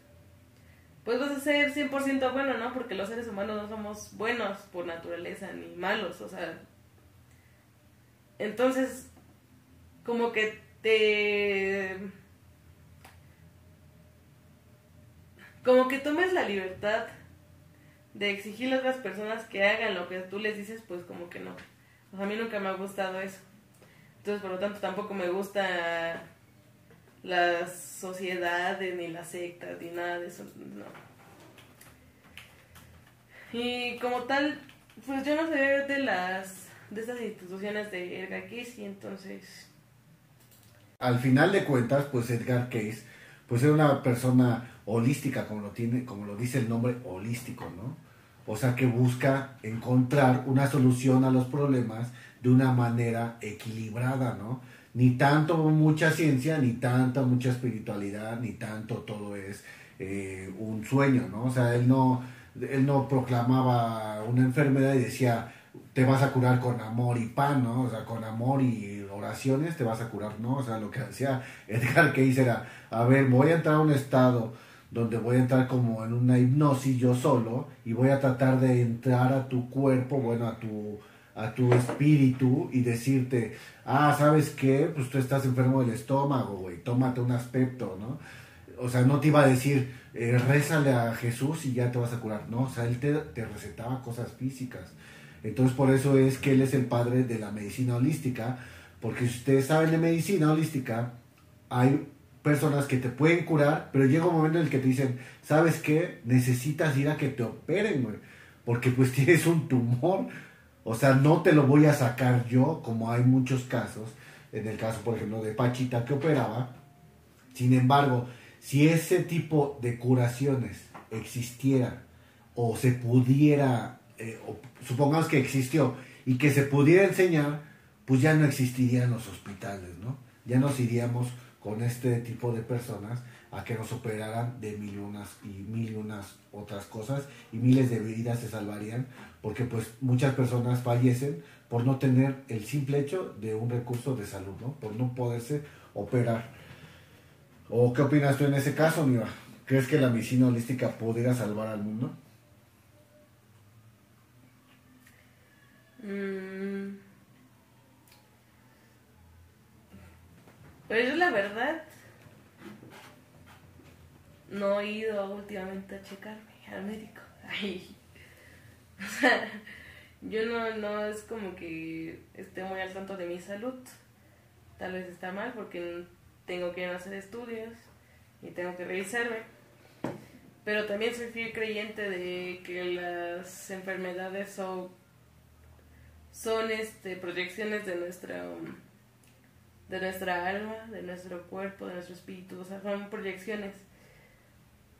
pues vas a ser 100% bueno, ¿no? Porque los seres humanos no somos buenos por naturaleza ni malos, o sea, entonces, como que te... Como que tomes la libertad de exigirle a otras personas que hagan lo que tú les dices, pues como que no. Sea, a mí nunca me ha gustado eso. Entonces, por lo tanto, tampoco me gusta las sociedades, ni las sectas, ni nada de eso. No. Y como tal, pues yo no sé de las de estas instituciones de Edgar Case y entonces... Al final de cuentas, pues Edgar Case, pues era una persona holística, como lo, tiene, como lo dice el nombre holístico, ¿no? O sea, que busca encontrar una solución a los problemas de una manera equilibrada, ¿no? Ni tanto mucha ciencia, ni tanta mucha espiritualidad, ni tanto todo es eh, un sueño, ¿no? O sea, él no, él no proclamaba una enfermedad y decía, te vas a curar con amor y pan, ¿no? O sea, con amor y oraciones te vas a curar, ¿no? O sea, lo que hacía Edgar Cayce era, a ver, voy a entrar a un estado donde voy a entrar como en una hipnosis yo solo y voy a tratar de entrar a tu cuerpo, bueno, a tu a tu espíritu y decirte, ah, ¿sabes qué? Pues tú estás enfermo del estómago, güey, tómate un aspecto, ¿no? O sea, no te iba a decir, eh, rézale a Jesús y ya te vas a curar, no, o sea, él te, te recetaba cosas físicas. Entonces por eso es que él es el padre de la medicina holística, porque si ustedes saben de medicina holística, hay personas que te pueden curar, pero llega un momento en el que te dicen, ¿sabes qué? Necesitas ir a que te operen, güey, porque pues tienes un tumor. O sea, no te lo voy a sacar yo, como hay muchos casos, en el caso, por ejemplo, de Pachita que operaba. Sin embargo, si ese tipo de curaciones existiera o se pudiera eh, supongamos que existió y que se pudiera enseñar, pues ya no existirían los hospitales, ¿no? Ya nos iríamos con este tipo de personas a que nos operaran de mil unas y mil unas otras cosas y miles de vidas se salvarían porque pues muchas personas fallecen por no tener el simple hecho de un recurso de salud, ¿no? Por no poderse operar. ¿O qué opinas tú en ese caso, Miva? ¿Crees que la medicina holística pudiera salvar al mundo? Mm. Pues yo la verdad no he ido últimamente a checarme al médico. O sea, yo no, no es como que esté muy al tanto de mi salud. Tal vez está mal porque tengo que hacer estudios y tengo que revisarme. Pero también soy fiel creyente de que las enfermedades son son este proyecciones de nuestra de nuestra alma, de nuestro cuerpo, de nuestro espíritu, o sea, son proyecciones.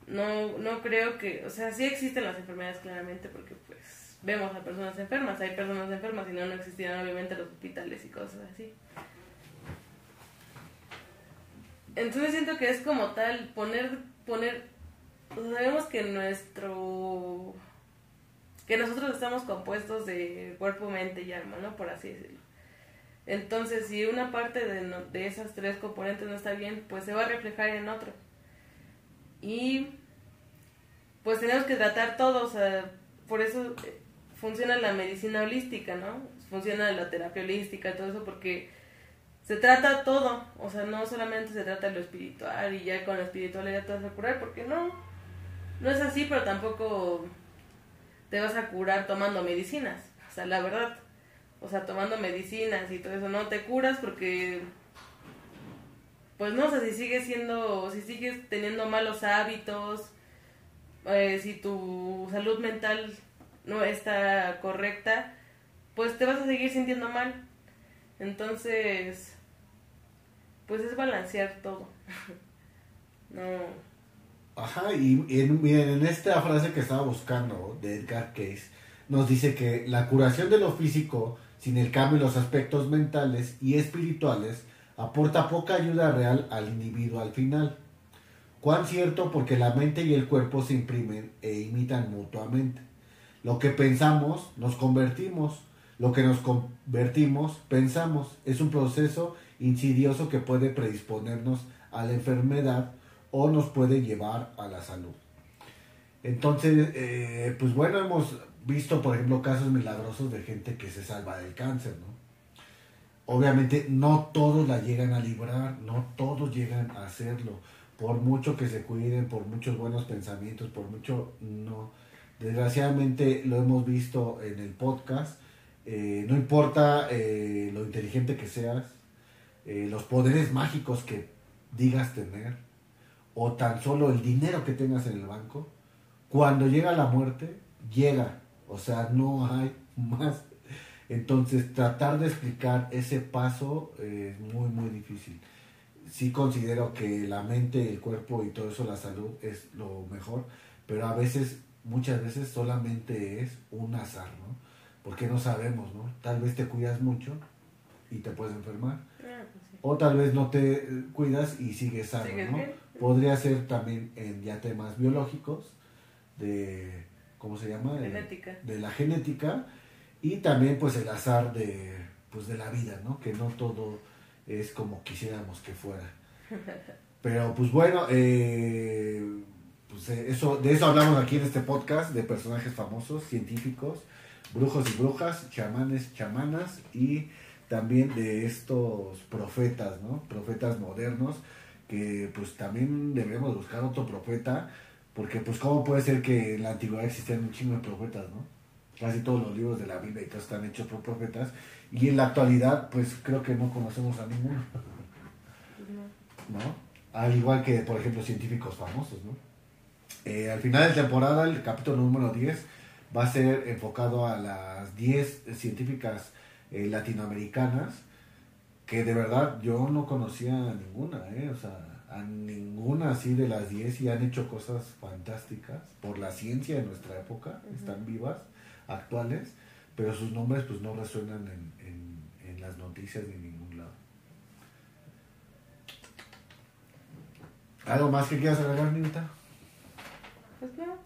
No no creo que, o sea, sí existen las enfermedades claramente porque pues vemos a personas enfermas, hay personas enfermas y no no existirían obviamente los hospitales y cosas así. Entonces siento que es como tal poner poner sabemos que nuestro que nosotros estamos compuestos de cuerpo, mente y alma, ¿no? Por así decirlo. Entonces, si una parte de, de esas tres componentes no está bien, pues se va a reflejar en otro. Y pues tenemos que tratar todo, o sea, por eso eh, funciona la medicina holística, ¿no? Funciona la terapia holística, todo eso, porque se trata todo, o sea, no solamente se trata lo espiritual y ya con lo espiritual ya te vas a curar, porque no, no es así, pero tampoco te vas a curar tomando medicinas. O sea, la verdad. O sea, tomando medicinas y todo eso, no te curas porque pues no, o si sigues siendo, si sigues teniendo malos hábitos, eh, si tu salud mental no está correcta, pues te vas a seguir sintiendo mal. Entonces, pues es balancear todo. no. Ajá, y en, en esta frase que estaba buscando de Edgar Case, nos dice que la curación de lo físico sin el cambio en los aspectos mentales y espirituales, aporta poca ayuda real al individuo al final. Cuán cierto porque la mente y el cuerpo se imprimen e imitan mutuamente. Lo que pensamos, nos convertimos. Lo que nos convertimos, pensamos. Es un proceso insidioso que puede predisponernos a la enfermedad o nos puede llevar a la salud. Entonces, eh, pues bueno, hemos visto, por ejemplo, casos milagrosos de gente que se salva del cáncer, ¿no? Obviamente no todos la llegan a librar, no todos llegan a hacerlo. Por mucho que se cuiden, por muchos buenos pensamientos, por mucho, no. Desgraciadamente lo hemos visto en el podcast. Eh, no importa eh, lo inteligente que seas, los poderes mágicos que digas tener, o tan solo el dinero que tengas en el banco, cuando llega la muerte, llega. O sea, no hay más. Entonces, tratar de explicar ese paso es muy, muy difícil. Sí considero que la mente, el cuerpo y todo eso, la salud, es lo mejor, pero a veces, muchas veces solamente es un azar, ¿no? Porque no sabemos, ¿no? Tal vez te cuidas mucho y te puedes enfermar. Pues sí. O tal vez no te cuidas y sigues sano, ¿no? bien. Podría ser también en ya temas biológicos, de, ¿cómo se llama? De- Genética. De, la genética y también pues el azar de, pues, de la vida, ¿no? Que no todo es como quisiéramos que fuera. Pero pues bueno, eh, pues eh, eso, de eso hablamos aquí en este podcast, de personajes famosos, científicos, brujos y brujas, chamanes, chamanas y también de estos profetas, ¿no? Profetas modernos, que pues también debemos buscar otro profeta, porque pues cómo puede ser que en la antigüedad existían un chingo de profetas, ¿no? Casi todos los libros de la Biblia y todo están hechos por profetas, y en la actualidad pues creo que no conocemos a ninguno. No. ¿no? Al igual que, por ejemplo, científicos famosos, ¿no? Eh, al final de temporada, el capítulo número 10 va a ser enfocado a las 10 científicas eh, latinoamericanas, que de verdad yo no conocía a ninguna, ¿eh? O sea, a ninguna así de las 10 y han hecho cosas fantásticas por la ciencia de nuestra época, están vivas, actuales, pero sus nombres pues no resuenan en, en- en las noticias ni en ningún lado. ¿Algo más que quieras agregar, Nilta? Pues no.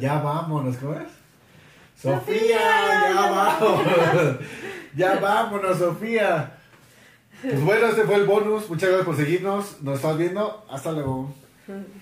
Ya vámonos, ¿cómo es? Sofía, ya vámonos. Ya vámonos, Sofía. Pues bueno, este fue el bonus. Muchas gracias por seguirnos. Nos estás viendo. Hasta luego.